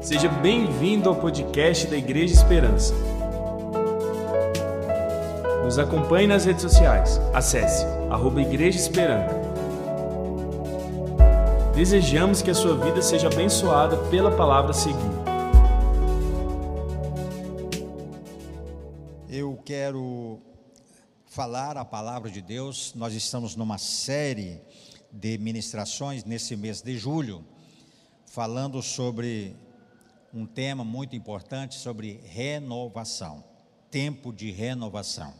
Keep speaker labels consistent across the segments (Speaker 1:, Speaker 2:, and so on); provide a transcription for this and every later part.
Speaker 1: Seja bem-vindo ao podcast da Igreja Esperança. Nos acompanhe nas redes sociais. Acesse arroba Igreja Esperança. Desejamos que a sua vida seja abençoada pela palavra seguinte.
Speaker 2: Eu quero falar a palavra de Deus. Nós estamos numa série de ministrações nesse mês de julho, falando sobre um tema muito importante sobre renovação, tempo de renovação.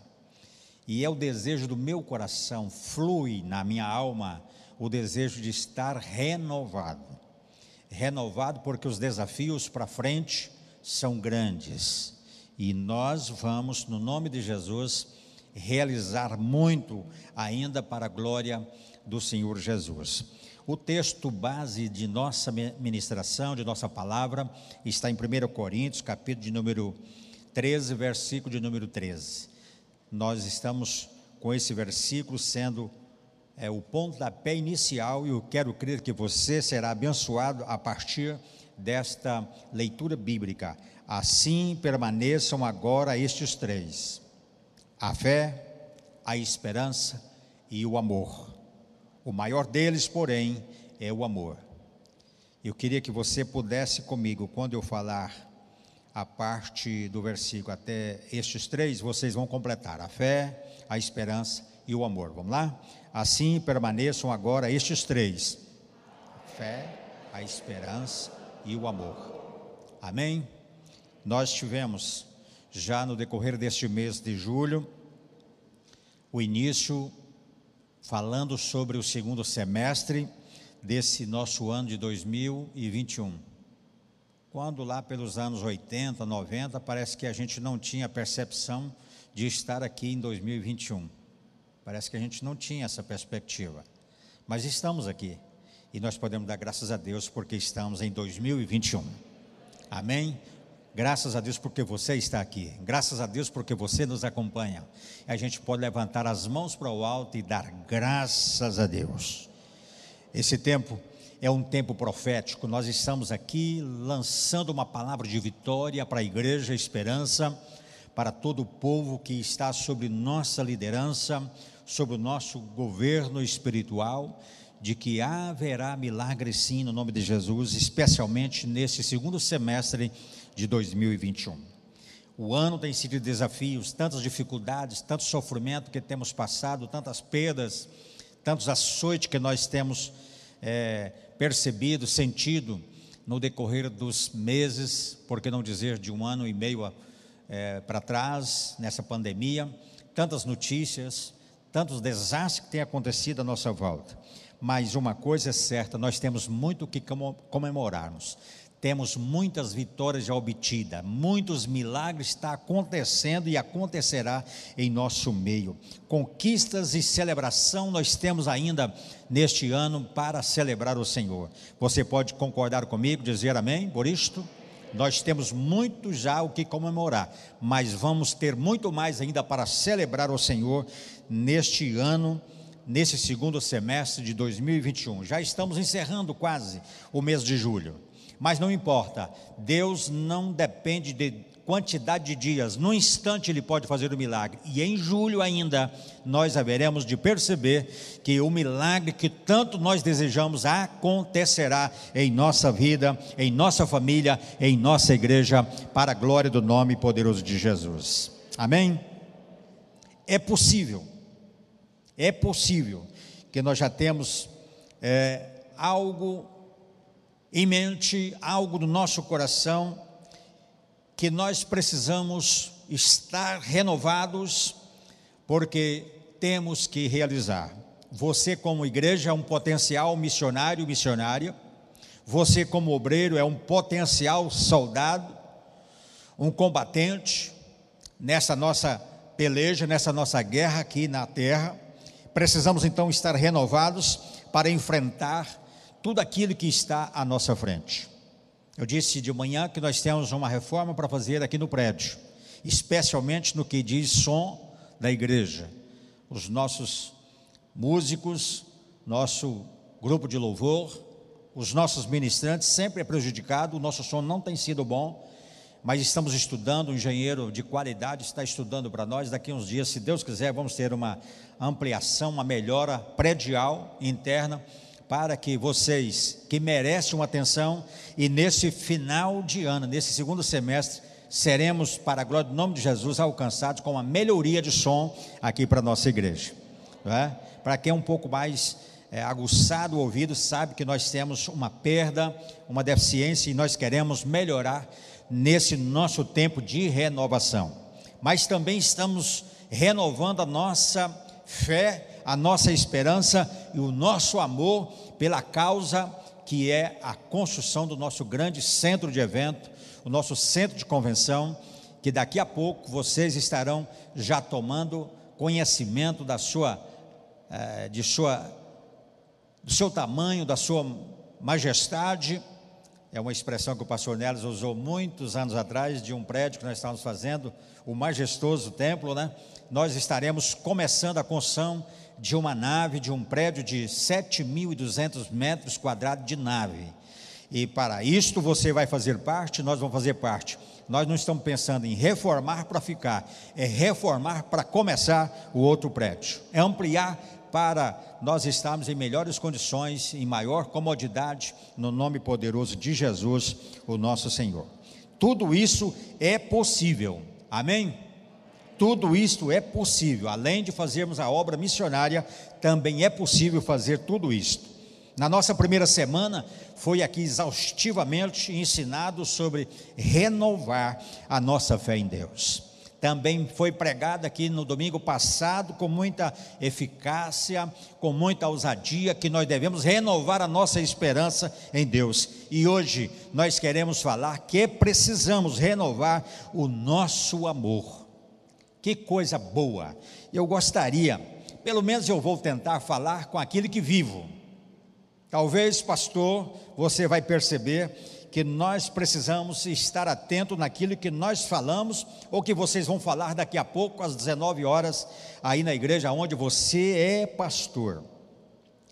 Speaker 2: E é o desejo do meu coração, flui na minha alma o desejo de estar renovado. Renovado porque os desafios para frente são grandes. E nós vamos, no nome de Jesus, realizar muito ainda para a glória do Senhor Jesus. O texto base de nossa ministração, de nossa palavra, está em 1 Coríntios, capítulo de número 13, versículo de número 13. Nós estamos com esse versículo sendo é, o pontapé inicial e eu quero crer que você será abençoado a partir desta leitura bíblica. Assim permaneçam agora estes três: a fé, a esperança e o amor. O maior deles, porém, é o amor. Eu queria que você pudesse comigo, quando eu falar a parte do versículo até estes três, vocês vão completar a fé, a esperança e o amor. Vamos lá? Assim permaneçam agora estes três: a fé, a esperança e o amor. Amém? Nós tivemos já no decorrer deste mês de julho o início falando sobre o segundo semestre desse nosso ano de 2021. Quando lá pelos anos 80, 90, parece que a gente não tinha percepção de estar aqui em 2021. Parece que a gente não tinha essa perspectiva. Mas estamos aqui. E nós podemos dar graças a Deus porque estamos em 2021. Amém? Graças a Deus porque você está aqui. Graças a Deus porque você nos acompanha. A gente pode levantar as mãos para o alto e dar graças a Deus. Esse tempo é um tempo profético. Nós estamos aqui lançando uma palavra de vitória para a igreja, esperança para todo o povo que está sob nossa liderança, sob o nosso governo espiritual, de que haverá milagre sim no nome de Jesus, especialmente nesse segundo semestre de 2021. O ano tem sido de desafios, tantas dificuldades, tanto sofrimento que temos passado, tantas perdas, tantos açoites que nós temos é, percebido, sentido no decorrer dos meses, por que não dizer de um ano e meio é, para trás, nessa pandemia, tantas notícias, tantos desastres que têm acontecido à nossa volta. Mas uma coisa é certa, nós temos muito o que comemorarmos temos muitas vitórias já obtidas, muitos milagres estão acontecendo e acontecerá em nosso meio. Conquistas e celebração nós temos ainda neste ano para celebrar o Senhor. Você pode concordar comigo, dizer amém por isto? Nós temos muito já o que comemorar, mas vamos ter muito mais ainda para celebrar o Senhor neste ano nesse segundo semestre de 2021. Já estamos encerrando quase o mês de julho. Mas não importa, Deus não depende de quantidade de dias, no instante Ele pode fazer o milagre, e em julho ainda nós haveremos de perceber que o milagre que tanto nós desejamos acontecerá em nossa vida, em nossa família, em nossa igreja, para a glória do nome poderoso de Jesus. Amém? É possível, é possível que nós já temos é, algo em mente, algo no nosso coração, que nós precisamos estar renovados, porque temos que realizar. Você, como igreja, é um potencial missionário, missionária. Você, como obreiro, é um potencial soldado, um combatente nessa nossa peleja, nessa nossa guerra aqui na terra. Precisamos então estar renovados para enfrentar tudo aquilo que está à nossa frente. Eu disse de manhã que nós temos uma reforma para fazer aqui no prédio, especialmente no que diz som da igreja. Os nossos músicos, nosso grupo de louvor, os nossos ministrantes sempre é prejudicado, o nosso som não tem sido bom, mas estamos estudando, um engenheiro de qualidade está estudando para nós. Daqui uns dias, se Deus quiser, vamos ter uma ampliação, uma melhora predial interna para que vocês que merecem uma atenção e nesse final de ano, nesse segundo semestre, seremos, para a glória do nome de Jesus, alcançados com uma melhoria de som aqui para a nossa igreja. É? Para quem é um pouco mais é, aguçado o ouvido, sabe que nós temos uma perda, uma deficiência e nós queremos melhorar nesse nosso tempo de renovação. Mas também estamos renovando a nossa fé, a nossa esperança e o nosso amor pela causa que é a construção do nosso grande centro de evento, o nosso centro de convenção, que daqui a pouco vocês estarão já tomando conhecimento da sua, eh, de sua, do seu tamanho, da sua majestade é uma expressão que o pastor Neles usou muitos anos atrás, de um prédio que nós estávamos fazendo, o majestoso templo, né? Nós estaremos começando a construção de uma nave, de um prédio de 7.200 metros quadrados de nave. E para isto você vai fazer parte, nós vamos fazer parte. Nós não estamos pensando em reformar para ficar, é reformar para começar o outro prédio, é ampliar para nós estarmos em melhores condições, em maior comodidade, no nome poderoso de Jesus, o nosso Senhor. Tudo isso é possível, amém? Tudo isto é possível, além de fazermos a obra missionária, também é possível fazer tudo isto. Na nossa primeira semana, foi aqui exaustivamente ensinado sobre renovar a nossa fé em Deus também foi pregada aqui no domingo passado com muita eficácia, com muita ousadia, que nós devemos renovar a nossa esperança em Deus. E hoje nós queremos falar que precisamos renovar o nosso amor. Que coisa boa! Eu gostaria, pelo menos eu vou tentar falar com aquele que vivo. Talvez, pastor, você vai perceber que nós precisamos estar atento naquilo que nós falamos ou que vocês vão falar daqui a pouco às 19 horas aí na igreja onde você é pastor.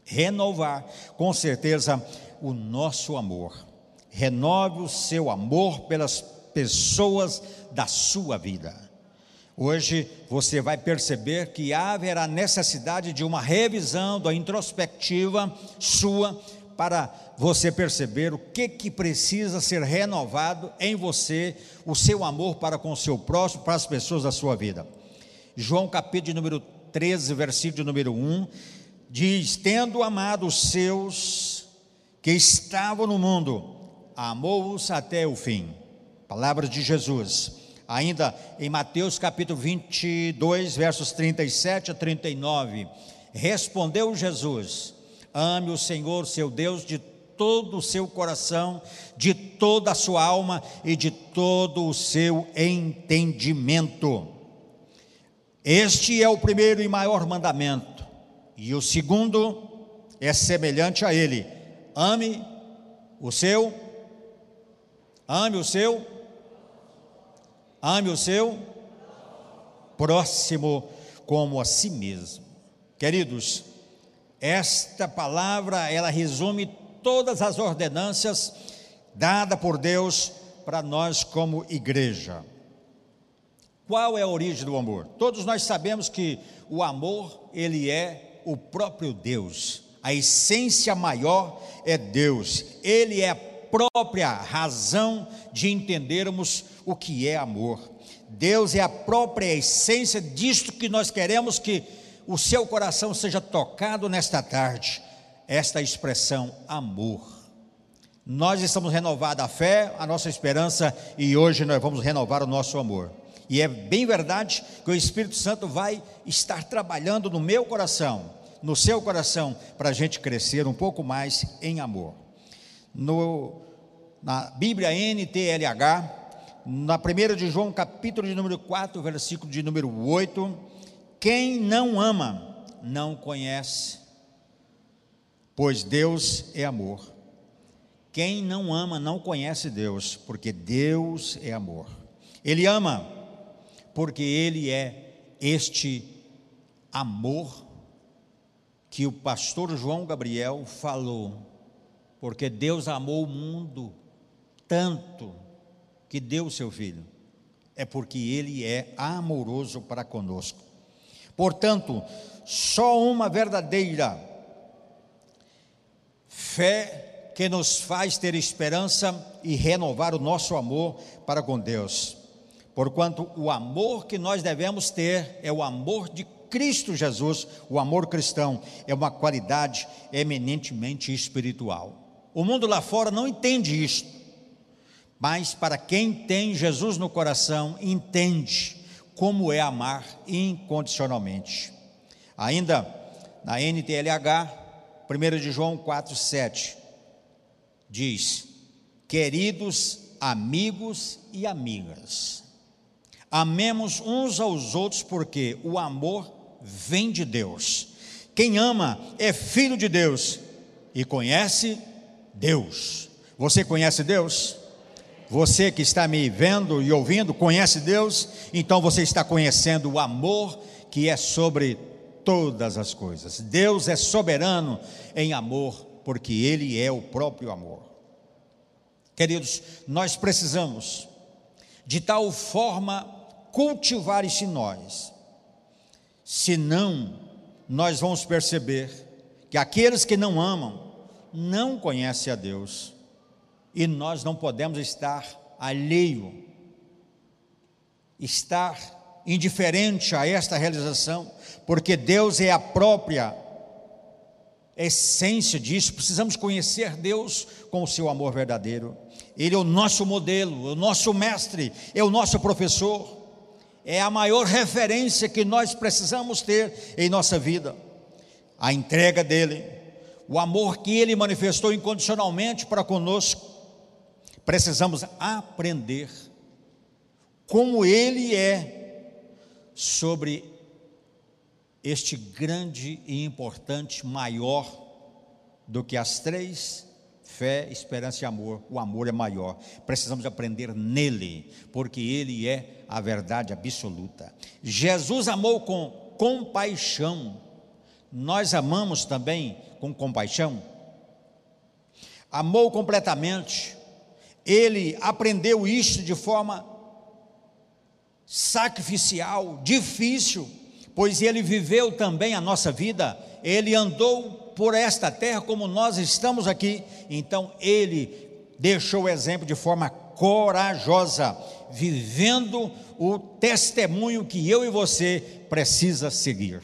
Speaker 2: Renovar com certeza o nosso amor. Renove o seu amor pelas pessoas da sua vida. Hoje você vai perceber que haverá necessidade de uma revisão da introspectiva sua para você perceber o que, que precisa ser renovado em você, o seu amor para com o seu próximo, para as pessoas da sua vida. João capítulo número 13, versículo número 1, diz: Tendo amado os seus que estavam no mundo, amou-os até o fim. Palavra de Jesus. Ainda em Mateus capítulo 22, versos 37 a 39, respondeu Jesus: Ame o Senhor, seu Deus, de todo o seu coração, de toda a sua alma e de todo o seu entendimento. Este é o primeiro e maior mandamento. E o segundo é semelhante a ele: ame o seu, ame o seu, ame o seu próximo como a si mesmo. Queridos, esta palavra, ela resume todas as ordenanças dadas por Deus para nós como igreja. Qual é a origem do amor? Todos nós sabemos que o amor, ele é o próprio Deus. A essência maior é Deus. Ele é a própria razão de entendermos o que é amor. Deus é a própria essência disto que nós queremos que o seu coração seja tocado nesta tarde, esta expressão amor. Nós estamos renovados a fé, a nossa esperança e hoje nós vamos renovar o nosso amor. E é bem verdade que o Espírito Santo vai estar trabalhando no meu coração, no seu coração, para a gente crescer um pouco mais em amor. No, na Bíblia NTLH, na 1 de João, capítulo de número 4, versículo de número 8, quem não ama não conhece, pois Deus é amor. Quem não ama não conhece Deus, porque Deus é amor. Ele ama porque ele é este amor que o pastor João Gabriel falou Porque Deus amou o mundo tanto que deu o seu filho. É porque ele é amoroso para conosco. Portanto, só uma verdadeira fé que nos faz ter esperança e renovar o nosso amor para com Deus. Porquanto o amor que nós devemos ter é o amor de Cristo Jesus, o amor cristão, é uma qualidade eminentemente espiritual. O mundo lá fora não entende isto, mas para quem tem Jesus no coração, entende como é amar incondicionalmente. Ainda na NTLH, 1 de João 4,7, diz: Queridos amigos e amigas, amemos uns aos outros, porque o amor vem de Deus. Quem ama é filho de Deus e conhece Deus. Você conhece Deus? Você que está me vendo e ouvindo, conhece Deus? Então você está conhecendo o amor que é sobre todas as coisas. Deus é soberano em amor, porque Ele é o próprio amor. Queridos, nós precisamos de tal forma cultivar isso em nós, senão nós vamos perceber que aqueles que não amam não conhecem a Deus e nós não podemos estar alheio, estar indiferente a esta realização, porque Deus é a própria essência disso. Precisamos conhecer Deus com o seu amor verdadeiro. Ele é o nosso modelo, o nosso mestre, é o nosso professor, é a maior referência que nós precisamos ter em nossa vida. A entrega dele, o amor que ele manifestou incondicionalmente para conosco precisamos aprender como ele é sobre este grande e importante, maior do que as três: fé, esperança e amor. O amor é maior. Precisamos aprender nele, porque ele é a verdade absoluta. Jesus amou com compaixão. Nós amamos também com compaixão. Amou completamente ele aprendeu isto de forma sacrificial, difícil, pois ele viveu também a nossa vida, ele andou por esta terra como nós estamos aqui, então ele deixou o exemplo de forma corajosa, vivendo o testemunho que eu e você precisa seguir.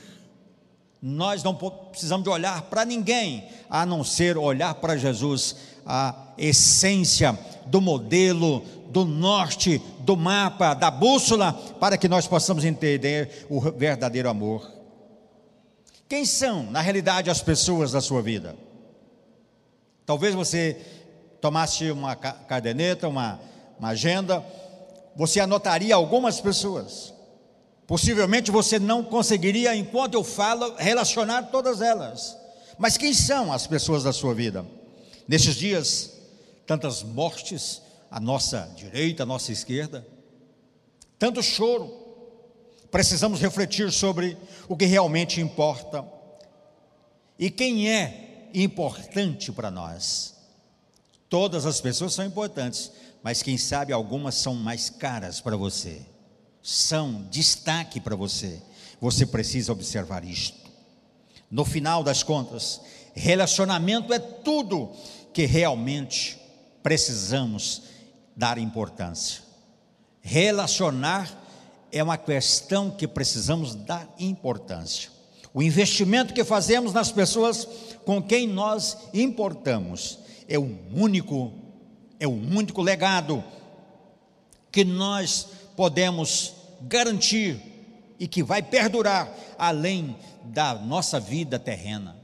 Speaker 2: Nós não precisamos de olhar para ninguém, a não ser olhar para Jesus, a essência do modelo, do norte, do mapa, da bússola, para que nós possamos entender o verdadeiro amor. Quem são, na realidade, as pessoas da sua vida? Talvez você tomasse uma caderneta, uma, uma agenda, você anotaria algumas pessoas. Possivelmente você não conseguiria, enquanto eu falo, relacionar todas elas. Mas quem são as pessoas da sua vida? Nesses dias, tantas mortes à nossa direita, à nossa esquerda, tanto choro. Precisamos refletir sobre o que realmente importa e quem é importante para nós. Todas as pessoas são importantes, mas quem sabe algumas são mais caras para você, são destaque para você. Você precisa observar isto. No final das contas, relacionamento é tudo que realmente precisamos dar importância. Relacionar é uma questão que precisamos dar importância. O investimento que fazemos nas pessoas com quem nós importamos é o único é o único legado que nós podemos garantir e que vai perdurar além da nossa vida terrena.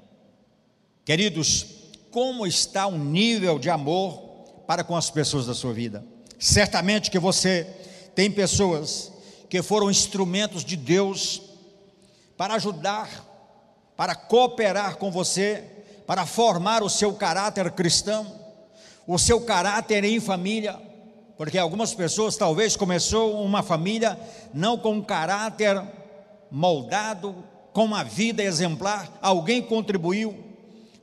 Speaker 2: Queridos, como está o nível de amor para com as pessoas da sua vida. Certamente que você tem pessoas que foram instrumentos de Deus para ajudar, para cooperar com você, para formar o seu caráter cristão, o seu caráter em família, porque algumas pessoas talvez começou uma família não com um caráter moldado, com uma vida exemplar, alguém contribuiu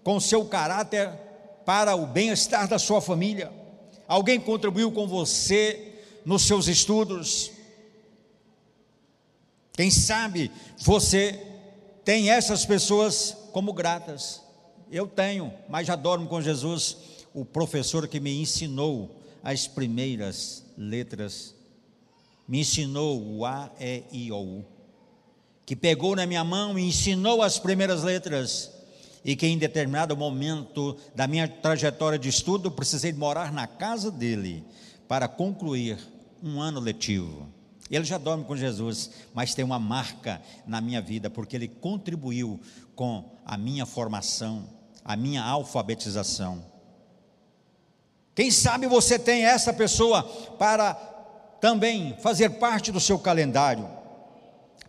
Speaker 2: com o seu caráter para o bem-estar da sua família? Alguém contribuiu com você nos seus estudos? Quem sabe você tem essas pessoas como gratas. Eu tenho, mas já dormo com Jesus, o professor que me ensinou as primeiras letras, me ensinou o A, E, I, O, U, que pegou na minha mão e ensinou as primeiras letras, e que em determinado momento da minha trajetória de estudo, precisei morar na casa dele para concluir um ano letivo. Ele já dorme com Jesus, mas tem uma marca na minha vida, porque ele contribuiu com a minha formação, a minha alfabetização. Quem sabe você tem essa pessoa para também fazer parte do seu calendário,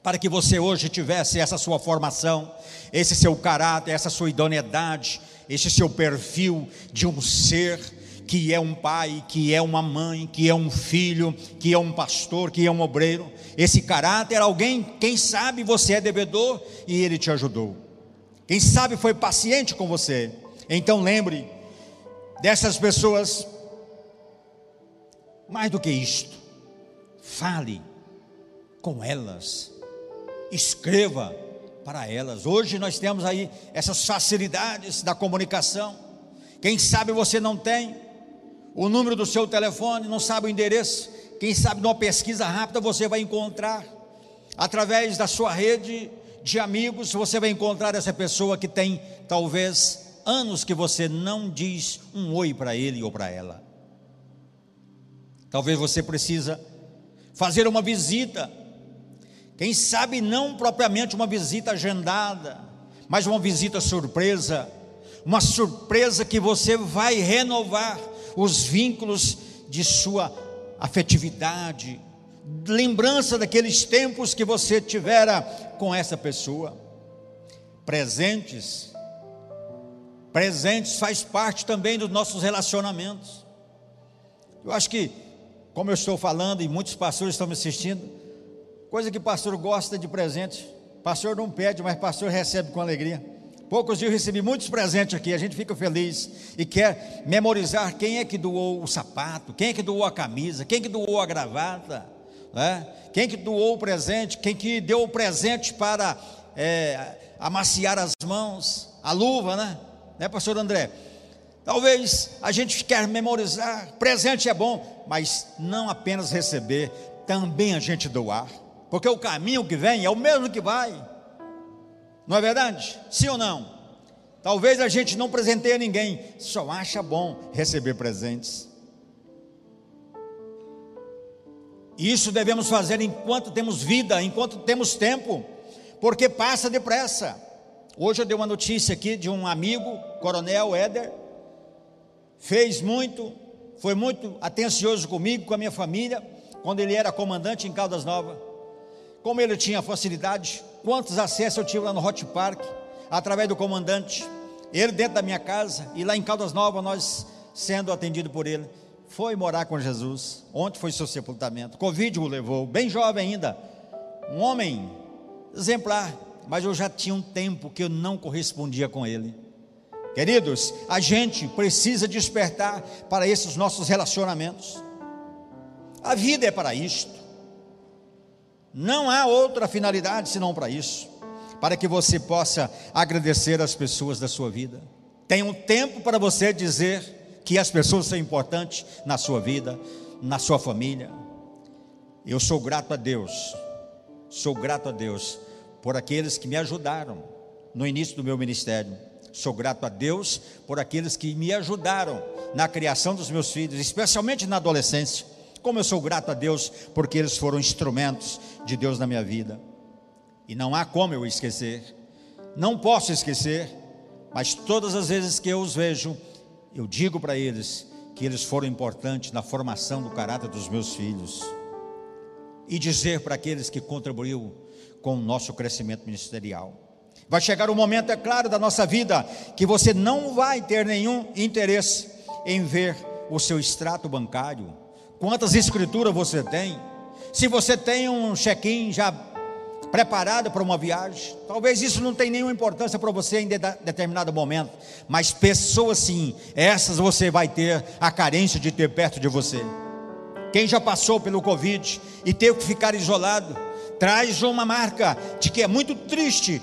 Speaker 2: para que você hoje tivesse essa sua formação, esse seu caráter, essa sua idoneidade, esse seu perfil de um ser que é um pai, que é uma mãe, que é um filho, que é um pastor, que é um obreiro. Esse caráter, alguém, quem sabe você é devedor e ele te ajudou. Quem sabe foi paciente com você. Então lembre dessas pessoas. Mais do que isto, fale com elas, escreva para elas. Hoje nós temos aí essas facilidades da comunicação. Quem sabe você não tem, o número do seu telefone, não sabe o endereço. Quem sabe numa pesquisa rápida você vai encontrar, através da sua rede de amigos, você vai encontrar essa pessoa que tem talvez anos que você não diz um oi para ele ou para ela. Talvez você precisa fazer uma visita. Quem sabe não propriamente uma visita agendada, mas uma visita surpresa, uma surpresa que você vai renovar os vínculos de sua afetividade, lembrança daqueles tempos que você tivera com essa pessoa. Presentes, presentes faz parte também dos nossos relacionamentos. Eu acho que, como eu estou falando e muitos pastores estão me assistindo, coisa que pastor gosta de presente, pastor não pede, mas pastor recebe com alegria. Poucos dias eu recebi muitos presentes aqui, a gente fica feliz e quer memorizar quem é que doou o sapato, quem é que doou a camisa, quem é que doou a gravata, né? quem é que doou o presente, quem que deu o presente para é, amaciar as mãos, a luva, né? Né, pastor André? Talvez a gente quer memorizar, presente é bom, mas não apenas receber, também a gente doar, porque o caminho que vem é o mesmo que vai. Não é verdade? Sim ou não? Talvez a gente não presenteie ninguém, só acha bom receber presentes. Isso devemos fazer enquanto temos vida, enquanto temos tempo, porque passa depressa. Hoje eu dei uma notícia aqui de um amigo, Coronel Éder, fez muito, foi muito atencioso comigo, com a minha família, quando ele era comandante em Caldas Novas. Como ele tinha facilidade, quantos acessos eu tive lá no Hot Park, através do comandante, ele dentro da minha casa, e lá em Caldas Novas, nós sendo atendido por ele, foi morar com Jesus. Ontem foi seu sepultamento. Covid o levou, bem jovem ainda, um homem exemplar, mas eu já tinha um tempo que eu não correspondia com ele. Queridos, a gente precisa despertar para esses nossos relacionamentos. A vida é para isto. Não há outra finalidade senão para isso, para que você possa agradecer as pessoas da sua vida. Tem um tempo para você dizer que as pessoas são importantes na sua vida, na sua família. Eu sou grato a Deus, sou grato a Deus por aqueles que me ajudaram no início do meu ministério. Sou grato a Deus por aqueles que me ajudaram na criação dos meus filhos, especialmente na adolescência. Como eu sou grato a Deus porque eles foram instrumentos de Deus na minha vida. E não há como eu esquecer. Não posso esquecer, mas todas as vezes que eu os vejo, eu digo para eles que eles foram importantes na formação do caráter dos meus filhos. E dizer para aqueles que contribuíram com o nosso crescimento ministerial. Vai chegar um momento, é claro, da nossa vida que você não vai ter nenhum interesse em ver o seu extrato bancário, Quantas escrituras você tem? Se você tem um check-in já preparada para uma viagem. Talvez isso não tenha nenhuma importância para você em de determinado momento, mas pessoas sim, essas você vai ter a carência de ter perto de você. Quem já passou pelo Covid e teve que ficar isolado, traz uma marca de que é muito triste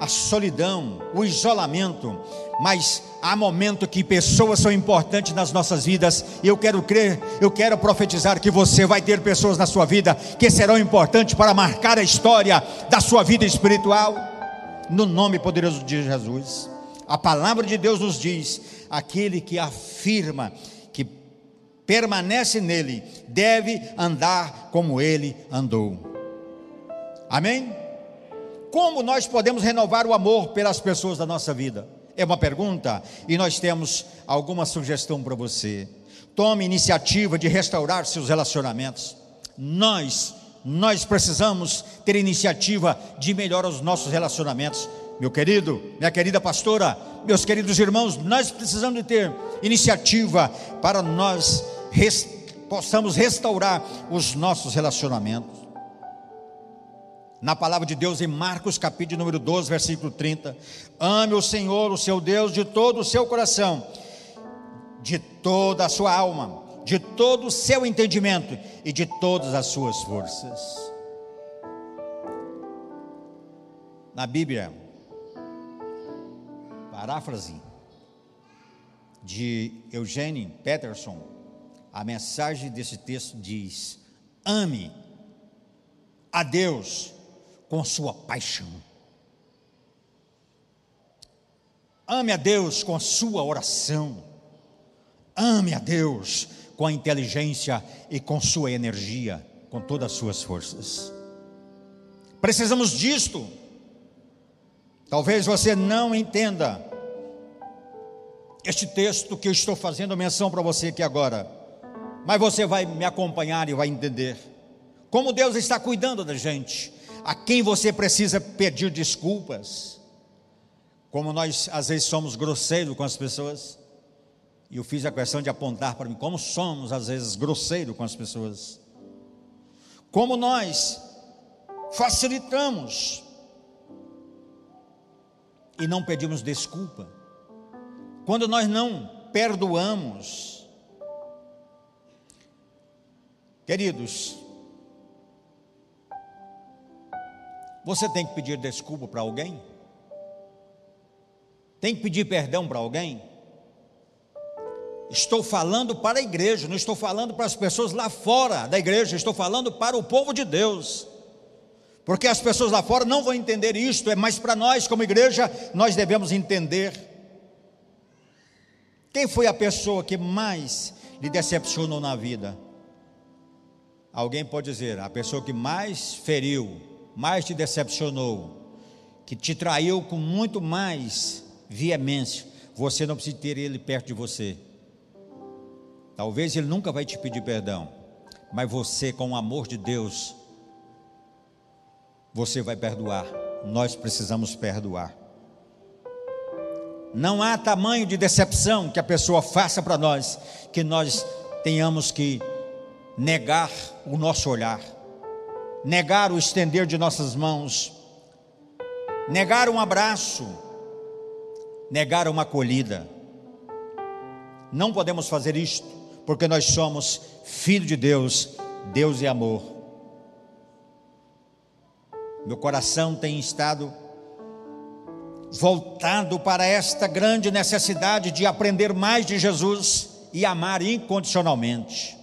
Speaker 2: a solidão, o isolamento, mas há momento que pessoas são importantes nas nossas vidas, e eu quero crer, eu quero profetizar que você vai ter pessoas na sua vida que serão importantes para marcar a história da sua vida espiritual, no nome poderoso de Jesus. A palavra de Deus nos diz: aquele que afirma que permanece nele deve andar como ele andou. Amém? Como nós podemos renovar o amor pelas pessoas da nossa vida? É uma pergunta e nós temos alguma sugestão para você. Tome iniciativa de restaurar seus relacionamentos. Nós, nós precisamos ter iniciativa de melhorar os nossos relacionamentos. Meu querido, minha querida pastora, meus queridos irmãos, nós precisamos de ter iniciativa para nós res, possamos restaurar os nossos relacionamentos na palavra de Deus em Marcos capítulo número 12, versículo 30. Ame o Senhor, o seu Deus, de todo o seu coração, de toda a sua alma, de todo o seu entendimento e de todas as suas forças. Na Bíblia, paráfrase de Eugênio Peterson, a mensagem desse texto diz: ame a Deus com sua paixão. Ame a Deus com a sua oração. Ame a Deus com a inteligência e com sua energia, com todas as suas forças. Precisamos disto. Talvez você não entenda este texto que eu estou fazendo menção para você aqui agora, mas você vai me acompanhar e vai entender como Deus está cuidando da gente a quem você precisa pedir desculpas. Como nós às vezes somos grosseiros com as pessoas. E eu fiz a questão de apontar para mim como somos às vezes grosseiros com as pessoas. Como nós facilitamos e não pedimos desculpa. Quando nós não perdoamos. Queridos, Você tem que pedir desculpa para alguém? Tem que pedir perdão para alguém? Estou falando para a igreja, não estou falando para as pessoas lá fora da igreja, estou falando para o povo de Deus. Porque as pessoas lá fora não vão entender isto, é mas para nós, como igreja, nós devemos entender. Quem foi a pessoa que mais lhe decepcionou na vida? Alguém pode dizer, a pessoa que mais feriu, mais te decepcionou, que te traiu com muito mais veemência, você não precisa ter ele perto de você. Talvez ele nunca vai te pedir perdão, mas você, com o amor de Deus, você vai perdoar. Nós precisamos perdoar. Não há tamanho de decepção que a pessoa faça para nós que nós tenhamos que negar o nosso olhar negar o estender de nossas mãos, negar um abraço, negar uma acolhida. Não podemos fazer isto, porque nós somos filho de Deus, Deus é amor. Meu coração tem estado voltado para esta grande necessidade de aprender mais de Jesus e amar incondicionalmente.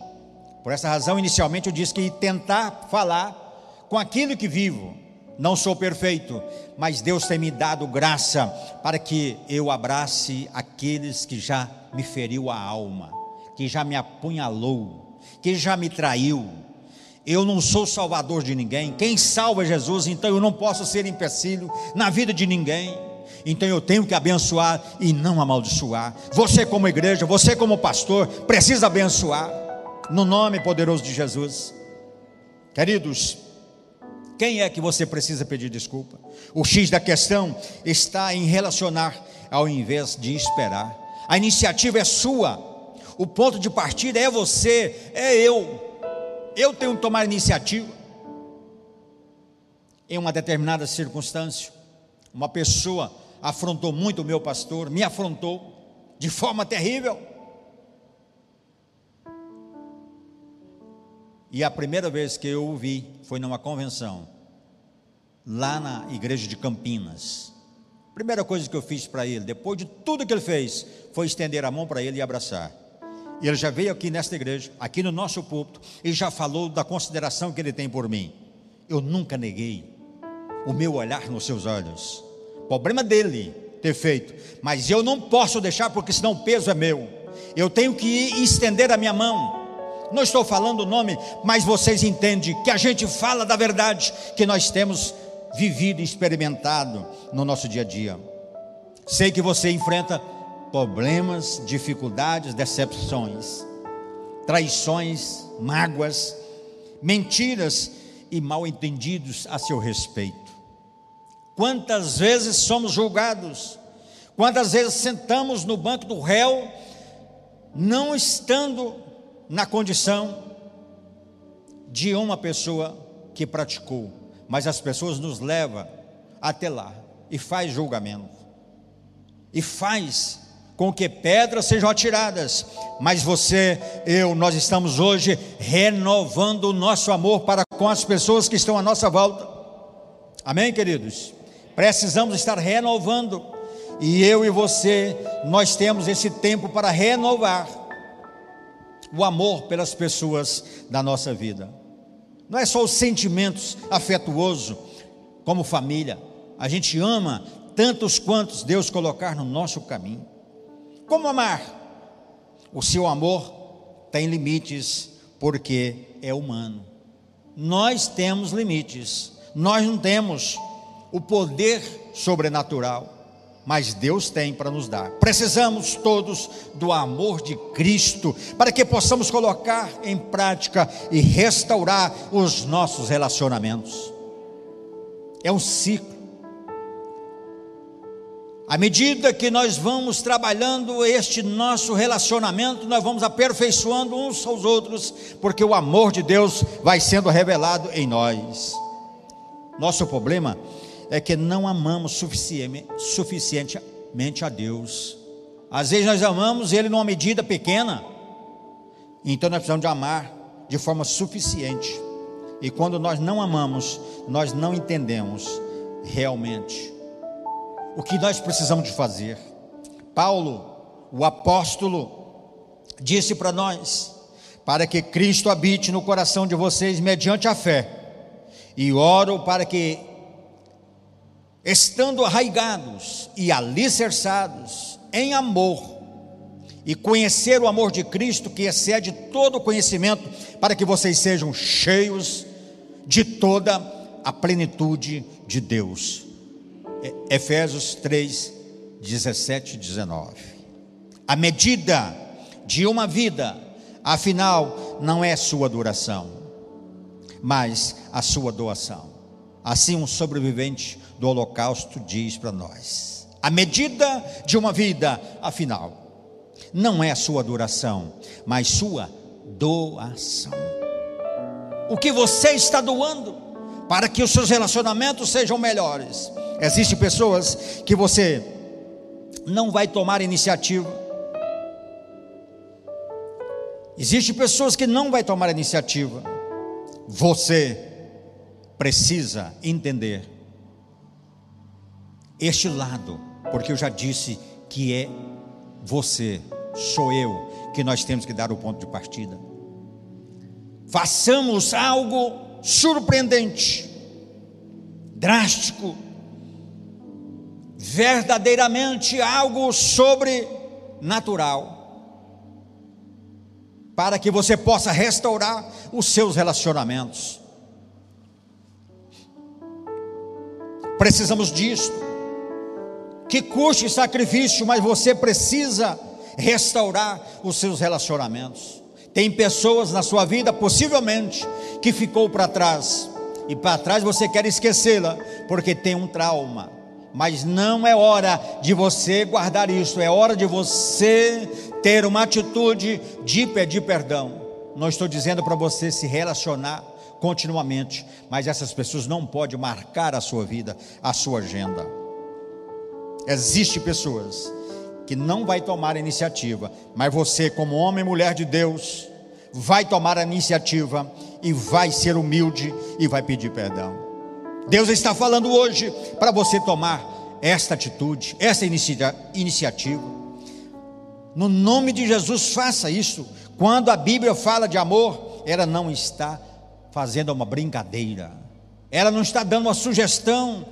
Speaker 2: Por essa razão, inicialmente eu disse que tentar falar com aquilo que vivo. Não sou perfeito, mas Deus tem me dado graça para que eu abrace aqueles que já me feriu a alma, que já me apunhalou, que já me traiu. Eu não sou salvador de ninguém. Quem salva é Jesus, então eu não posso ser empecilho na vida de ninguém. Então eu tenho que abençoar e não amaldiçoar. Você, como igreja, você, como pastor, precisa abençoar, no nome poderoso de Jesus. Queridos, quem é que você precisa pedir desculpa? O X da questão está em relacionar ao invés de esperar. A iniciativa é sua. O ponto de partida é você, é eu. Eu tenho que tomar iniciativa. em uma determinada circunstância. Uma pessoa afrontou muito o meu pastor, me afrontou de forma terrível. E a primeira vez que eu o vi foi numa convenção, lá na igreja de Campinas. Primeira coisa que eu fiz para ele, depois de tudo que ele fez, foi estender a mão para ele e abraçar. E ele já veio aqui nesta igreja, aqui no nosso púlpito, e já falou da consideração que ele tem por mim. Eu nunca neguei o meu olhar nos seus olhos. Problema dele ter feito, mas eu não posso deixar porque senão o peso é meu. Eu tenho que estender a minha mão. Não estou falando o nome, mas vocês entendem que a gente fala da verdade que nós temos vivido e experimentado no nosso dia a dia. Sei que você enfrenta problemas, dificuldades, decepções, traições, mágoas, mentiras e mal entendidos a seu respeito. Quantas vezes somos julgados, quantas vezes sentamos no banco do réu, não estando na condição de uma pessoa que praticou, mas as pessoas nos levam até lá e faz julgamento. E faz com que pedras sejam atiradas, mas você, eu, nós estamos hoje renovando o nosso amor para com as pessoas que estão à nossa volta. Amém, queridos? Precisamos estar renovando, e eu e você, nós temos esse tempo para renovar o amor pelas pessoas da nossa vida. Não é só os sentimentos afetuosos, como família, a gente ama tantos quantos Deus colocar no nosso caminho. Como amar? O seu amor tem limites, porque é humano. Nós temos limites, nós não temos o poder sobrenatural, mas Deus tem para nos dar. Precisamos todos do amor de Cristo para que possamos colocar em prática e restaurar os nossos relacionamentos. É um ciclo à medida que nós vamos trabalhando este nosso relacionamento, nós vamos aperfeiçoando uns aos outros, porque o amor de Deus vai sendo revelado em nós. Nosso problema que não amamos suficientemente a Deus. Às vezes nós amamos Ele numa medida pequena, então nós precisamos de amar de forma suficiente. E quando nós não amamos, nós não entendemos realmente o que nós precisamos de fazer. Paulo, o apóstolo, disse para nós: para que Cristo habite no coração de vocês mediante a fé, e oro para que, estando arraigados e alicerçados em amor, e conhecer o amor de Cristo que excede todo conhecimento, para que vocês sejam cheios de toda a plenitude de Deus. Efésios 3, 17 e 19. A medida de uma vida, afinal, não é sua duração, mas a sua doação. Assim, um sobrevivente do Holocausto diz para nós: a medida de uma vida, afinal, não é sua duração, mas sua doação. O que você está doando para que os seus relacionamentos sejam melhores Existem pessoas que você não vai tomar iniciativa. Existem pessoas que não vai tomar iniciativa. Você precisa entender este lado, porque eu já disse que é você, sou eu, que nós temos que dar o ponto de partida. Façamos algo surpreendente, drástico, verdadeiramente algo sobrenatural, para que você possa restaurar os seus relacionamentos. Precisamos disto. Que custe sacrifício, mas você precisa restaurar os seus relacionamentos. Tem pessoas na sua vida, possivelmente, que ficou para trás, e para trás você quer esquecê-la, porque tem um trauma mas não é hora de você guardar isso, é hora de você ter uma atitude de pedir perdão. Não estou dizendo para você se relacionar continuamente, mas essas pessoas não podem marcar a sua vida, a sua agenda. Existem pessoas que não vai tomar a iniciativa, mas você, como homem e mulher de Deus, vai tomar a iniciativa e vai ser humilde e vai pedir perdão. Deus está falando hoje para você tomar esta atitude, essa inicia iniciativa. No nome de Jesus, faça isso. Quando a Bíblia fala de amor, ela não está fazendo uma brincadeira, ela não está dando uma sugestão,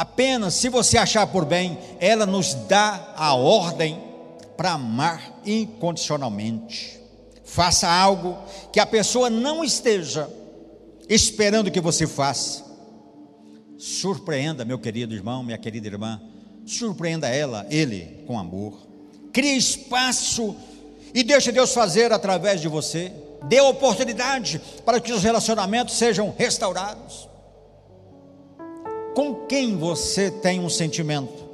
Speaker 2: apenas se você achar por bem, ela nos dá a ordem para amar incondicionalmente. Faça algo que a pessoa não esteja esperando que você faça. Surpreenda, meu querido irmão, minha querida irmã, surpreenda ela, ele, com amor. Crie espaço e deixe Deus fazer através de você. Dê oportunidade para que os relacionamentos sejam restaurados. Com quem você tem um sentimento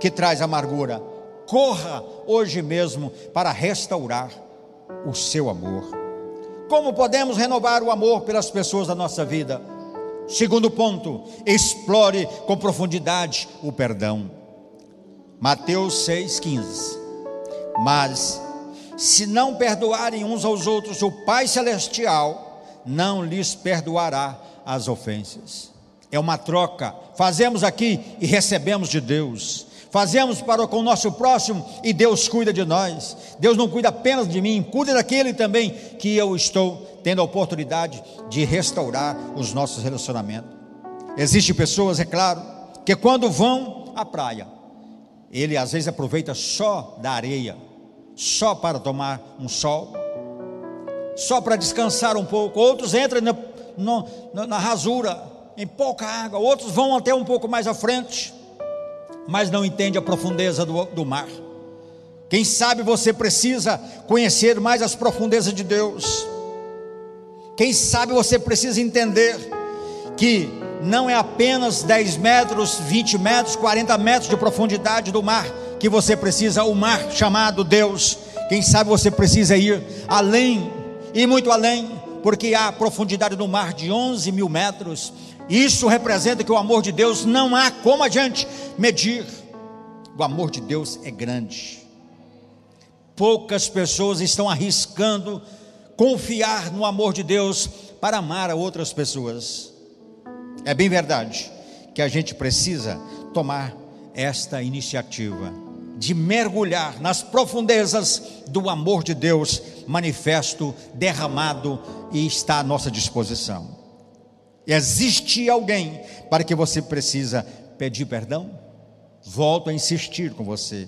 Speaker 2: que traz amargura? Corra hoje mesmo para restaurar o seu amor. Como podemos renovar o amor pelas pessoas da nossa vida? Segundo ponto, explore com profundidade o perdão. Mateus 6,15. Mas se não perdoarem uns aos outros, o Pai Celestial não lhes perdoará as ofensas. É uma troca. Fazemos aqui e recebemos de Deus. Fazemos para com o nosso próximo e Deus cuida de nós. Deus não cuida apenas de mim, cuida daquele também que eu estou tendo a oportunidade de restaurar os nossos relacionamentos. Existem pessoas, é claro, que quando vão à praia, ele às vezes aproveita só da areia só para tomar um sol, só para descansar um pouco. Outros entram na, na, na rasura, em pouca água. Outros vão até um pouco mais à frente, mas não entende a profundeza do, do mar. Quem sabe você precisa conhecer mais as profundezas de Deus. Quem sabe você precisa entender que não é apenas 10 metros, 20 metros, 40 metros de profundidade do mar, que você precisa, o mar chamado Deus. Quem sabe você precisa ir além, e muito além, porque há profundidade no mar de 11 mil metros. Isso representa que o amor de Deus não há como a gente medir. O amor de Deus é grande. Poucas pessoas estão arriscando confiar no amor de Deus para amar a outras pessoas. É bem verdade que a gente precisa tomar esta iniciativa de mergulhar nas profundezas do amor de Deus manifesto, derramado e está à nossa disposição. Existe alguém para que você precisa pedir perdão? Volto a insistir com você.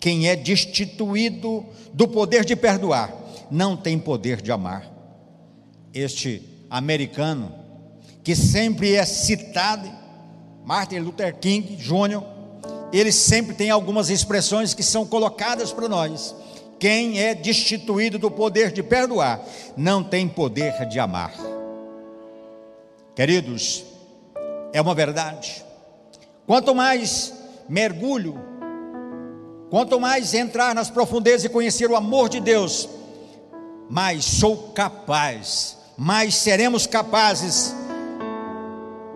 Speaker 2: Quem é destituído do poder de perdoar, não tem poder de amar. Este americano, que sempre é citado, Martin Luther King Jr., ele sempre tem algumas expressões que são colocadas para nós. Quem é destituído do poder de perdoar, não tem poder de amar. Queridos, é uma verdade. Quanto mais mergulho, quanto mais entrar nas profundezas e conhecer o amor de Deus, mais sou capaz, mais seremos capazes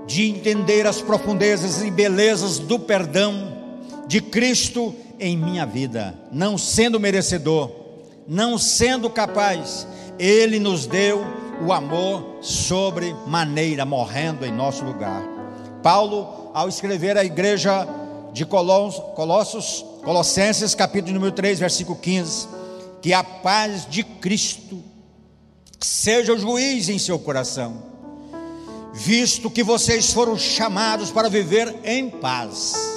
Speaker 2: de entender as profundezas e belezas do perdão de Cristo em minha vida, não sendo merecedor, não sendo capaz, Ele nos deu o amor sobre maneira, morrendo em nosso lugar. Paulo, ao escrever a igreja de Colossos, Colossenses, capítulo número 3, versículo 15, que a paz de Cristo seja o juiz em seu coração, visto que vocês foram chamados para viver em paz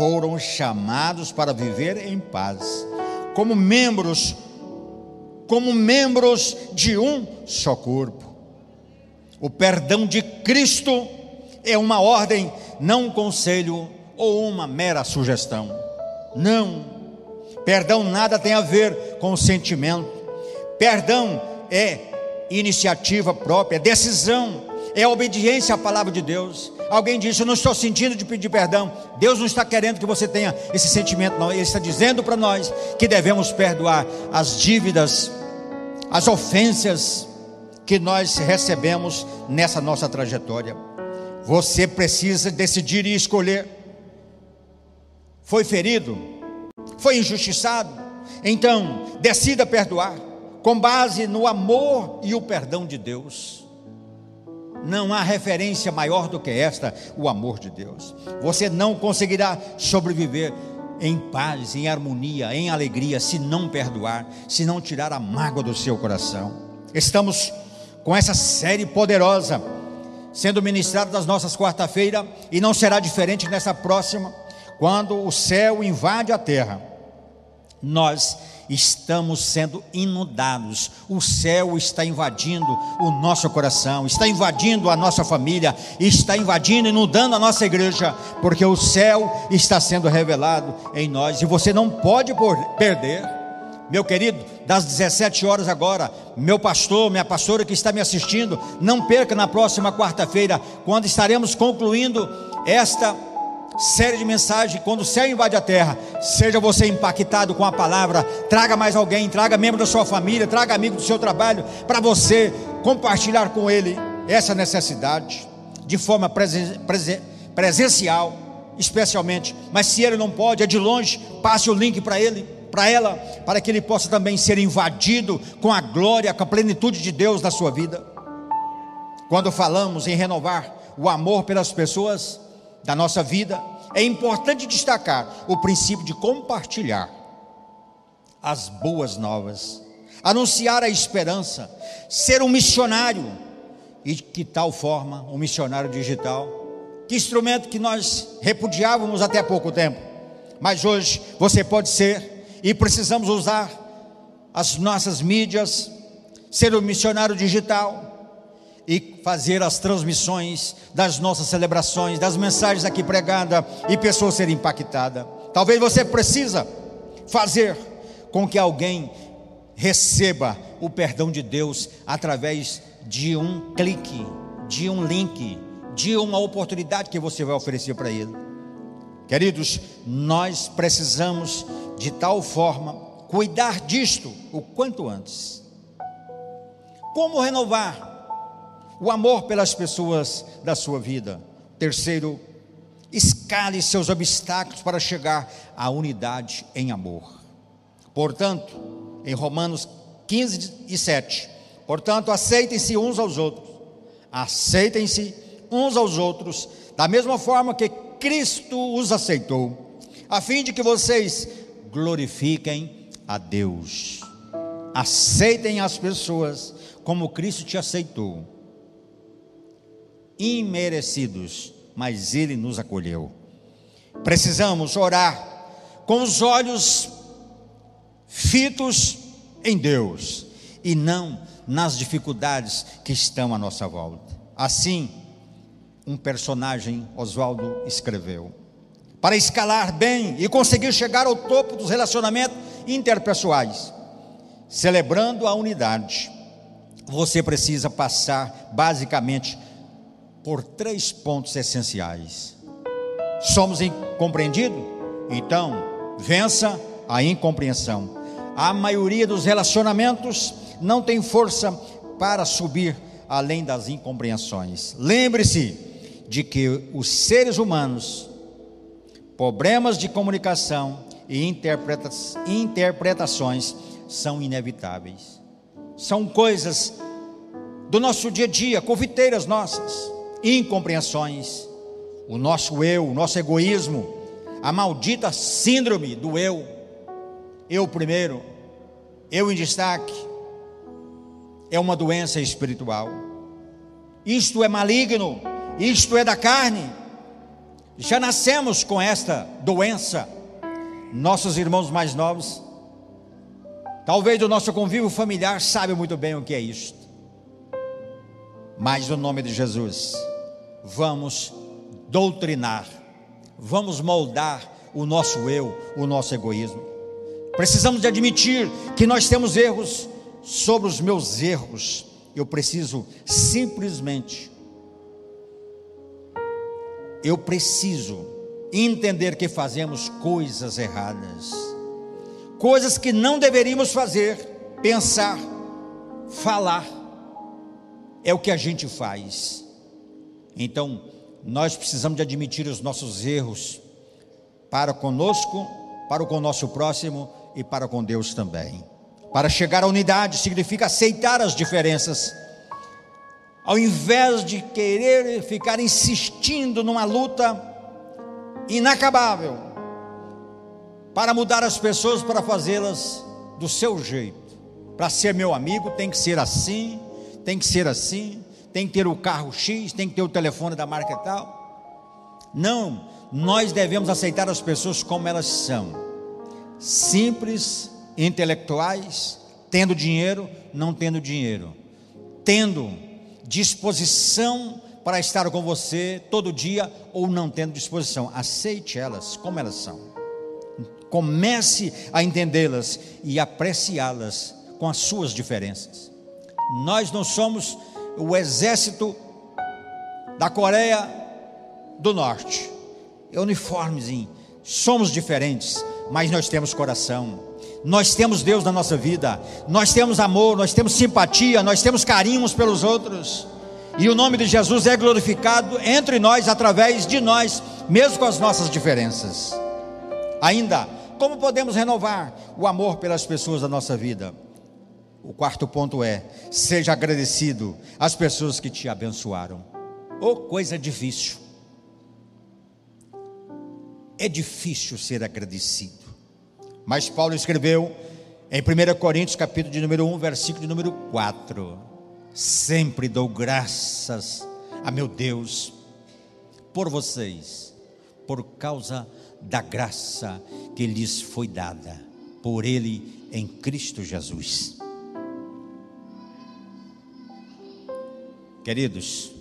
Speaker 2: foram chamados para viver em paz, como membros, como membros de um só corpo. O perdão de Cristo é uma ordem, não um conselho ou uma mera sugestão. Não. Perdão nada tem a ver com o sentimento. Perdão é iniciativa própria, é decisão, é obediência à palavra de Deus. Alguém disse: Eu não estou sentindo de pedir perdão. Deus não está querendo que você tenha esse sentimento, não. Ele está dizendo para nós que devemos perdoar as dívidas as ofensas que nós recebemos nessa nossa trajetória. Você precisa decidir e escolher. Foi ferido? Foi injustiçado? Então, decida perdoar, com base no amor e o perdão de Deus. Não há referência maior do que esta, o amor de Deus. Você não conseguirá sobreviver em paz, em harmonia, em alegria, se não perdoar, se não tirar a mágoa do seu coração. Estamos com essa série poderosa sendo ministrada das nossas quarta-feira e não será diferente nessa próxima, quando o céu invade a terra. Nós estamos sendo inundados. O céu está invadindo o nosso coração, está invadindo a nossa família, está invadindo, inundando a nossa igreja, porque o céu está sendo revelado em nós e você não pode perder. Meu querido, das 17 horas agora, meu pastor, minha pastora que está me assistindo, não perca na próxima quarta-feira, quando estaremos concluindo esta série de mensagens, quando o céu invade a terra, seja você impactado com a palavra, traga mais alguém, traga membro da sua família, traga amigo do seu trabalho, para você compartilhar com ele essa necessidade, de forma presen presen presencial, especialmente, mas se ele não pode, é de longe, passe o link para ele, para ela, para que ele possa também ser invadido com a glória, com a plenitude de Deus na sua vida. Quando falamos em renovar o amor pelas pessoas, da nossa vida, é importante destacar o princípio de compartilhar as boas novas, anunciar a esperança, ser um missionário. E que tal forma, um missionário digital? Que instrumento que nós repudiávamos até pouco tempo, mas hoje você pode ser e precisamos usar as nossas mídias, ser um missionário digital e fazer as transmissões das nossas celebrações, das mensagens aqui pregadas e pessoas serem impactadas. Talvez você precisa fazer com que alguém receba o perdão de Deus através de um clique, de um link, de uma oportunidade que você vai oferecer para ele. Queridos, nós precisamos de tal forma cuidar disto o quanto antes. Como renovar o amor pelas pessoas da sua vida. Terceiro, escale seus obstáculos para chegar à unidade em amor. Portanto, em Romanos 15 e 7, portanto, aceitem-se uns aos outros, aceitem-se uns aos outros, da mesma forma que Cristo os aceitou, a fim de que vocês glorifiquem a Deus. Aceitem as pessoas como Cristo te aceitou imerecidos, mas Ele nos acolheu. Precisamos orar com os olhos fitos em Deus e não nas dificuldades que estão à nossa volta. Assim, um personagem, Oswaldo, escreveu: Para escalar bem e conseguir chegar ao topo dos relacionamentos interpessoais, celebrando a unidade, você precisa passar basicamente por três pontos essenciais. Somos incompreendidos? Então, vença a incompreensão. A maioria dos relacionamentos não tem força para subir além das incompreensões. Lembre-se de que os seres humanos, problemas de comunicação e interpreta interpretações são inevitáveis. São coisas do nosso dia a dia, conviteiras nossas incompreensões, o nosso eu, o nosso egoísmo, a maldita síndrome do eu, eu primeiro, eu em destaque, é uma doença espiritual. Isto é maligno, isto é da carne. Já nascemos com esta doença. Nossos irmãos mais novos, talvez do nosso convívio familiar, sabem muito bem o que é isto. Mas no nome de Jesus, vamos doutrinar, vamos moldar o nosso eu, o nosso egoísmo. Precisamos de admitir que nós temos erros sobre os meus erros. Eu preciso simplesmente eu preciso entender que fazemos coisas erradas. Coisas que não deveríamos fazer, pensar falar é o que a gente faz. Então, nós precisamos de admitir os nossos erros para conosco, para com o nosso próximo e para com Deus também. Para chegar à unidade significa aceitar as diferenças. Ao invés de querer ficar insistindo numa luta inacabável para mudar as pessoas para fazê-las do seu jeito. Para ser meu amigo tem que ser assim, tem que ser assim, tem que ter o carro X, tem que ter o telefone da marca tal. Não, nós devemos aceitar as pessoas como elas são. Simples, intelectuais, tendo dinheiro, não tendo dinheiro. Tendo disposição para estar com você todo dia ou não tendo disposição. Aceite elas como elas são. Comece a entendê-las e apreciá-las com as suas diferenças. Nós não somos o exército da Coreia do Norte, é uniformezinho. Somos diferentes, mas nós temos coração. Nós temos Deus na nossa vida, nós temos amor, nós temos simpatia, nós temos carinho uns pelos outros. E o nome de Jesus é glorificado entre nós, através de nós, mesmo com as nossas diferenças. Ainda, como podemos renovar o amor pelas pessoas da nossa vida? O quarto ponto é: seja agradecido às pessoas que te abençoaram. Ou oh, coisa difícil. É difícil ser agradecido. Mas Paulo escreveu em 1 Coríntios, capítulo de número 1, versículo de número 4: Sempre dou graças a meu Deus por vocês, por causa da graça que lhes foi dada por Ele em Cristo Jesus. Queridos,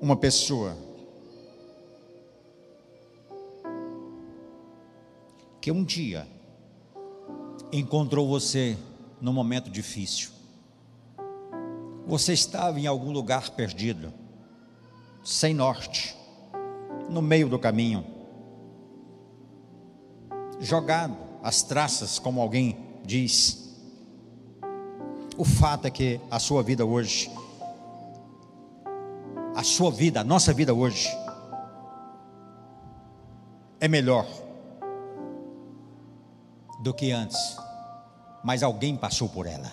Speaker 2: uma pessoa que um dia encontrou você num momento difícil, você estava em algum lugar perdido, sem norte, no meio do caminho, jogado às traças, como alguém diz, o fato é que a sua vida hoje, a sua vida, a nossa vida hoje, é melhor do que antes, mas alguém passou por ela,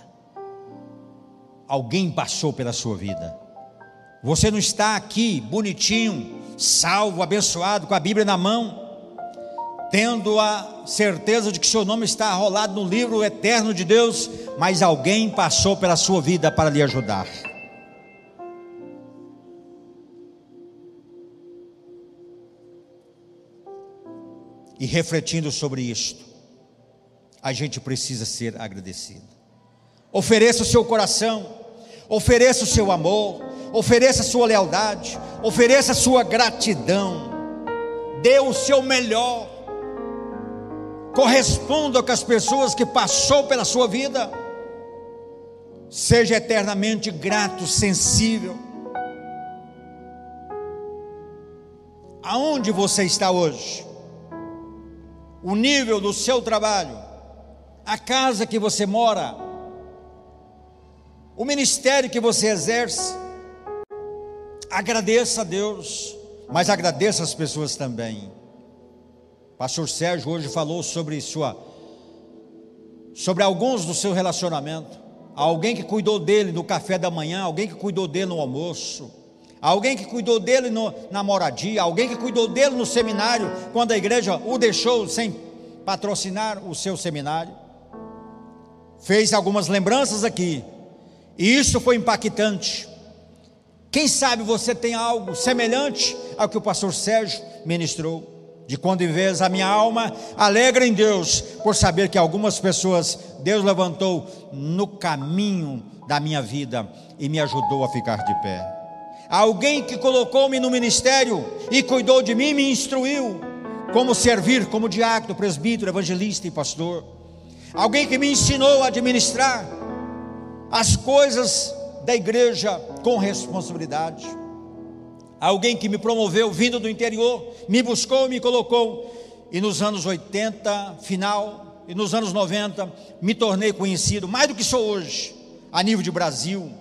Speaker 2: alguém passou pela sua vida. Você não está aqui bonitinho, salvo, abençoado, com a Bíblia na mão tendo a certeza de que seu nome está arrolado no livro eterno de Deus, mas alguém passou pela sua vida para lhe ajudar. E refletindo sobre isto, a gente precisa ser agradecido. Ofereça o seu coração, ofereça o seu amor, ofereça a sua lealdade, ofereça a sua gratidão, dê o seu melhor corresponda com as pessoas que passou pela sua vida. Seja eternamente grato, sensível. Aonde você está hoje? O nível do seu trabalho, a casa que você mora, o ministério que você exerce. Agradeça a Deus, mas agradeça as pessoas também. Pastor Sérgio hoje falou sobre sua sobre alguns do seu relacionamento. Alguém que cuidou dele no café da manhã, alguém que cuidou dele no almoço, alguém que cuidou dele no, na moradia, alguém que cuidou dele no seminário, quando a igreja o deixou sem patrocinar o seu seminário. Fez algumas lembranças aqui, e isso foi impactante. Quem sabe você tem algo semelhante ao que o pastor Sérgio ministrou. De quando em vez a minha alma alegra em Deus por saber que algumas pessoas Deus levantou no caminho da minha vida e me ajudou a ficar de pé. Alguém que colocou-me no ministério e cuidou de mim, me instruiu como servir como diácono, presbítero, evangelista e pastor. Alguém que me ensinou a administrar as coisas da igreja com responsabilidade alguém que me promoveu vindo do interior, me buscou, me colocou, e nos anos 80, final, e nos anos 90 me tornei conhecido, mais do que sou hoje, a nível de Brasil.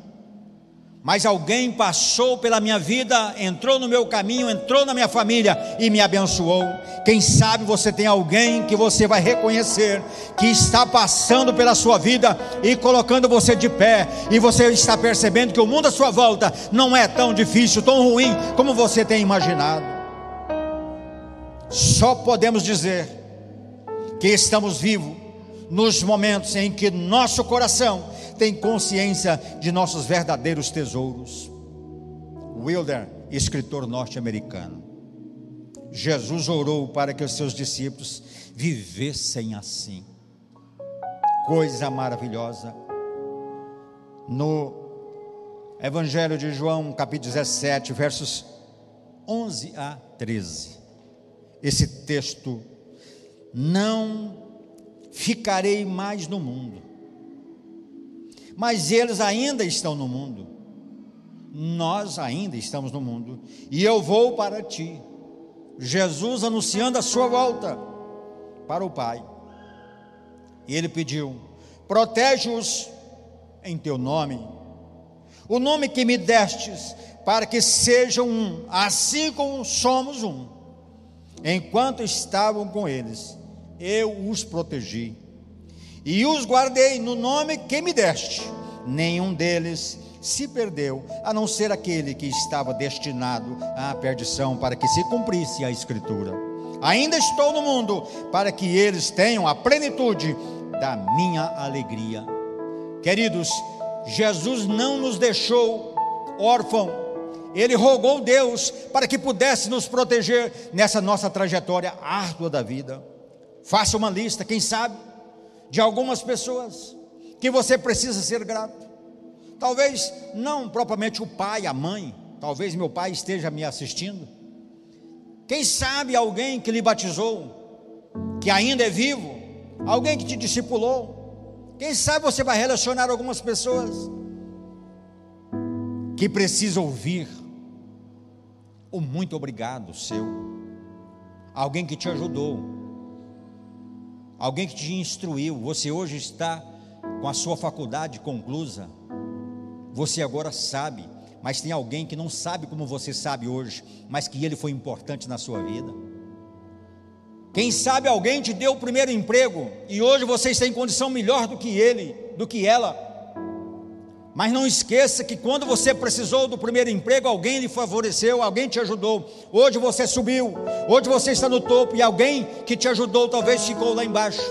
Speaker 2: Mas alguém passou pela minha vida, entrou no meu caminho, entrou na minha família e me abençoou. Quem sabe você tem alguém que você vai reconhecer, que está passando pela sua vida e colocando você de pé, e você está percebendo que o mundo à sua volta não é tão difícil, tão ruim como você tem imaginado. Só podemos dizer que estamos vivos nos momentos em que nosso coração tem consciência de nossos verdadeiros tesouros. Wilder, escritor norte-americano. Jesus orou para que os seus discípulos vivessem assim. Coisa maravilhosa. No Evangelho de João, capítulo 17, versos 11 a 13 esse texto: Não ficarei mais no mundo, mas eles ainda estão no mundo, nós ainda estamos no mundo, e eu vou para ti. Jesus anunciando a sua volta para o Pai. E ele pediu: protege-os em teu nome, o nome que me destes, para que sejam um, assim como somos um. Enquanto estavam com eles, eu os protegi e os guardei no nome que me deste. Nenhum deles se perdeu, a não ser aquele que estava destinado à perdição, para que se cumprisse a Escritura. Ainda estou no mundo para que eles tenham a plenitude da minha alegria. Queridos, Jesus não nos deixou órfãos ele rogou Deus para que pudesse nos proteger nessa nossa trajetória árdua da vida. Faça uma lista, quem sabe, de algumas pessoas que você precisa ser grato. Talvez não propriamente o pai, a mãe, talvez meu pai esteja me assistindo. Quem sabe alguém que lhe batizou, que ainda é vivo, alguém que te discipulou. Quem sabe você vai relacionar algumas pessoas que precisam ouvir o muito obrigado seu, alguém que te ajudou, alguém que te instruiu. Você hoje está com a sua faculdade conclusa, você agora sabe, mas tem alguém que não sabe como você sabe hoje, mas que ele foi importante na sua vida. Quem sabe alguém te deu o primeiro emprego e hoje você está em condição melhor do que ele, do que ela. Mas não esqueça que quando você precisou do primeiro emprego, alguém lhe favoreceu, alguém te ajudou. Hoje você subiu, hoje você está no topo e alguém que te ajudou talvez ficou lá embaixo.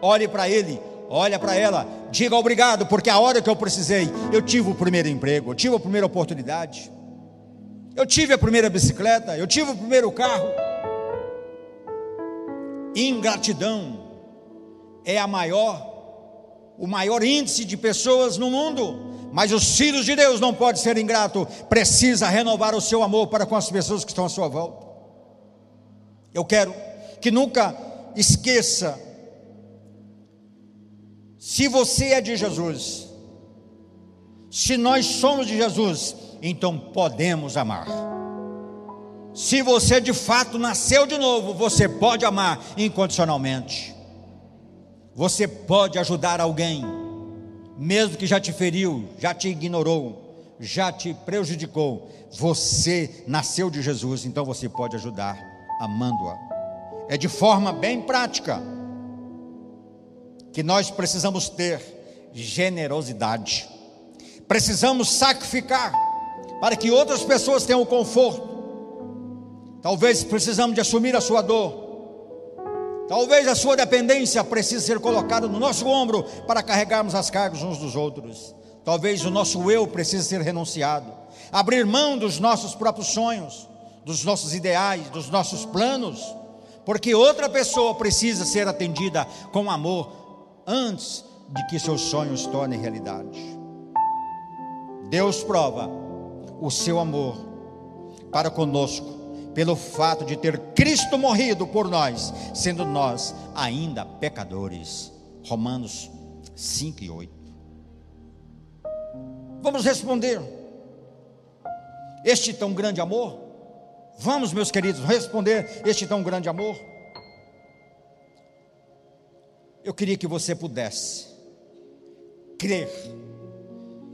Speaker 2: Olhe para ele, olha para ela, diga obrigado, porque a hora que eu precisei, eu tive o primeiro emprego, eu tive a primeira oportunidade. Eu tive a primeira bicicleta, eu tive o primeiro carro. Ingratidão é a maior o maior índice de pessoas no mundo mas os filhos de Deus não podem ser ingrato, precisa renovar o seu amor para com as pessoas que estão à sua volta. Eu quero que nunca esqueça, se você é de Jesus, se nós somos de Jesus, então podemos amar. Se você de fato nasceu de novo, você pode amar incondicionalmente. Você pode ajudar alguém mesmo que já te feriu, já te ignorou, já te prejudicou, você nasceu de Jesus, então você pode ajudar amando-a. É de forma bem prática que nós precisamos ter generosidade. Precisamos sacrificar para que outras pessoas tenham conforto. Talvez precisamos de assumir a sua dor Talvez a sua dependência precise ser colocada no nosso ombro para carregarmos as cargas uns dos outros. Talvez o nosso eu precise ser renunciado. Abrir mão dos nossos próprios sonhos, dos nossos ideais, dos nossos planos, porque outra pessoa precisa ser atendida com amor antes de que seus sonhos tornem realidade. Deus prova o seu amor para conosco pelo fato de ter Cristo morrido por nós, sendo nós ainda pecadores. Romanos 5 e 8. Vamos responder. Este tão grande amor? Vamos, meus queridos, responder este tão grande amor? eu queria que você pudesse crer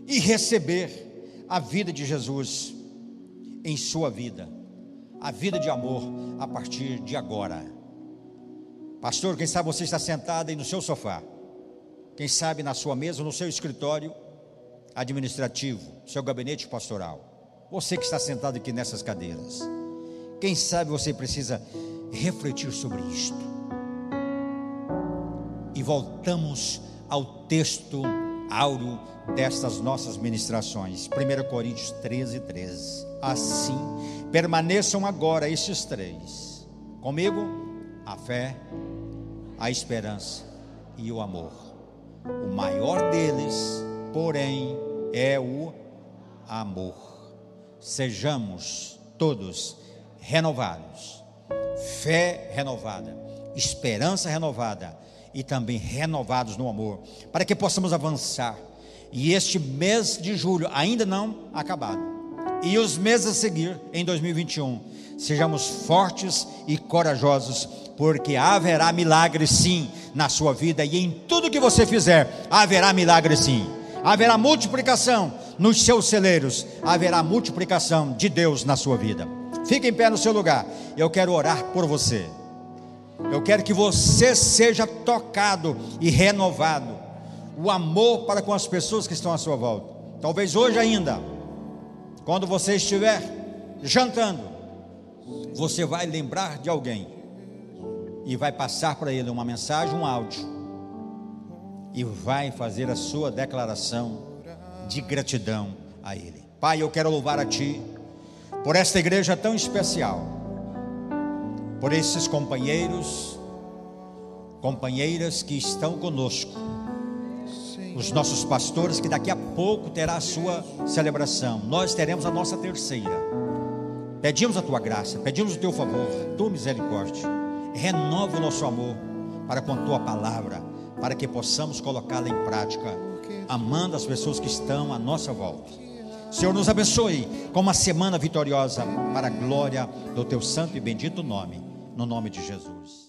Speaker 2: e receber a vida de Jesus em sua vida, a vida de amor a partir de agora. Pastor, quem sabe você está sentado aí no seu sofá, quem sabe na sua mesa, no seu escritório administrativo, seu gabinete pastoral. Você que está sentado aqui nessas cadeiras, quem sabe você precisa refletir sobre isto. E voltamos ao texto áureo destas nossas ministrações. 1 Coríntios 13, 13. Assim, permaneçam agora estes três. Comigo, a fé, a esperança e o amor. O maior deles, porém, é o amor. Sejamos todos renovados. Fé renovada, esperança renovada e também renovados no amor, para que possamos avançar. E este mês de julho ainda não acabado. E os meses a seguir, em 2021, sejamos fortes e corajosos, porque haverá milagre sim na sua vida e em tudo que você fizer, haverá milagre sim. Haverá multiplicação nos seus celeiros, haverá multiplicação de Deus na sua vida. Fique em pé no seu lugar. Eu quero orar por você. Eu quero que você seja tocado e renovado. O amor para com as pessoas que estão à sua volta. Talvez hoje ainda, quando você estiver jantando, você vai lembrar de alguém e vai passar para ele uma mensagem, um áudio, e vai fazer a sua declaração de gratidão a ele. Pai, eu quero louvar a Ti por esta igreja tão especial por esses companheiros, companheiras que estão conosco, os nossos pastores, que daqui a pouco terá a sua celebração, nós teremos a nossa terceira. Pedimos a tua graça, pedimos o teu favor, tua misericórdia, renova o nosso amor para com a tua palavra, para que possamos colocá-la em prática, amando as pessoas que estão à nossa volta. Senhor, nos abençoe com uma semana vitoriosa para a glória do teu santo e bendito nome no nome de Jesus.